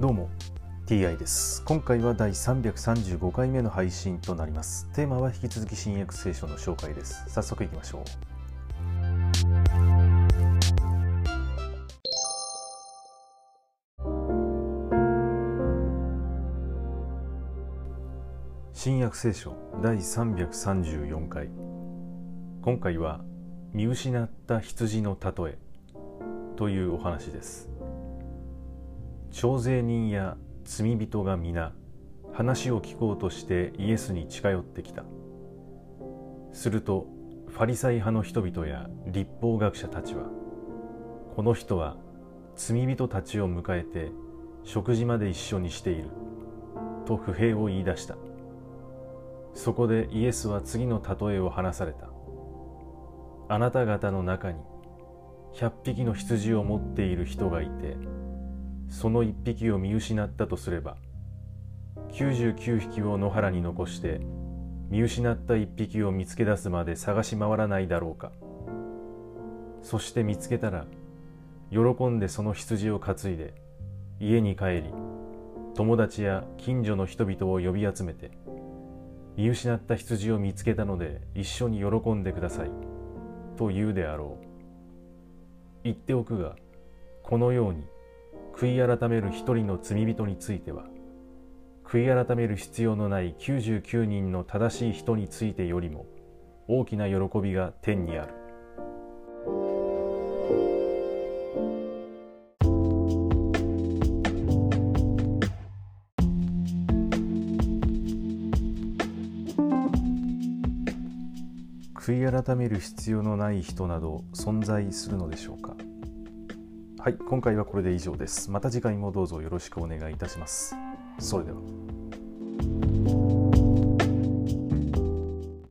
どうも TI です。今回は第335回目の配信となります。テーマは引き続き新約聖書の紹介です。早速いきましょう。新約聖書第334回。今回は見失った羊の例えというお話です。徴税人や罪人が皆話を聞こうとしてイエスに近寄ってきた。するとファリサイ派の人々や立法学者たちはこの人は罪人たちを迎えて食事まで一緒にしていると不平を言い出した。そこでイエスは次の例えを話された。あなた方の中に100匹の羊を持っている人がいてその1匹を見失ったとすれば99匹を野原に残して見失った1匹を見つけ出すまで探し回らないだろうか。そして見つけたら喜んでその羊を担いで家に帰り友達や近所の人々を呼び集めて見失った羊を見つけたので一緒に喜んでくださいと言うであろう。言っておくがこのように悔い改める一人の罪人については悔い改める必要のない99人の正しい人についてよりも大きな喜びが天にある。悔い改める必要のない人など存在するのでしょうか。はい今回はこれで以上です。また次回もどうぞよろしくお願いいたします。それでは。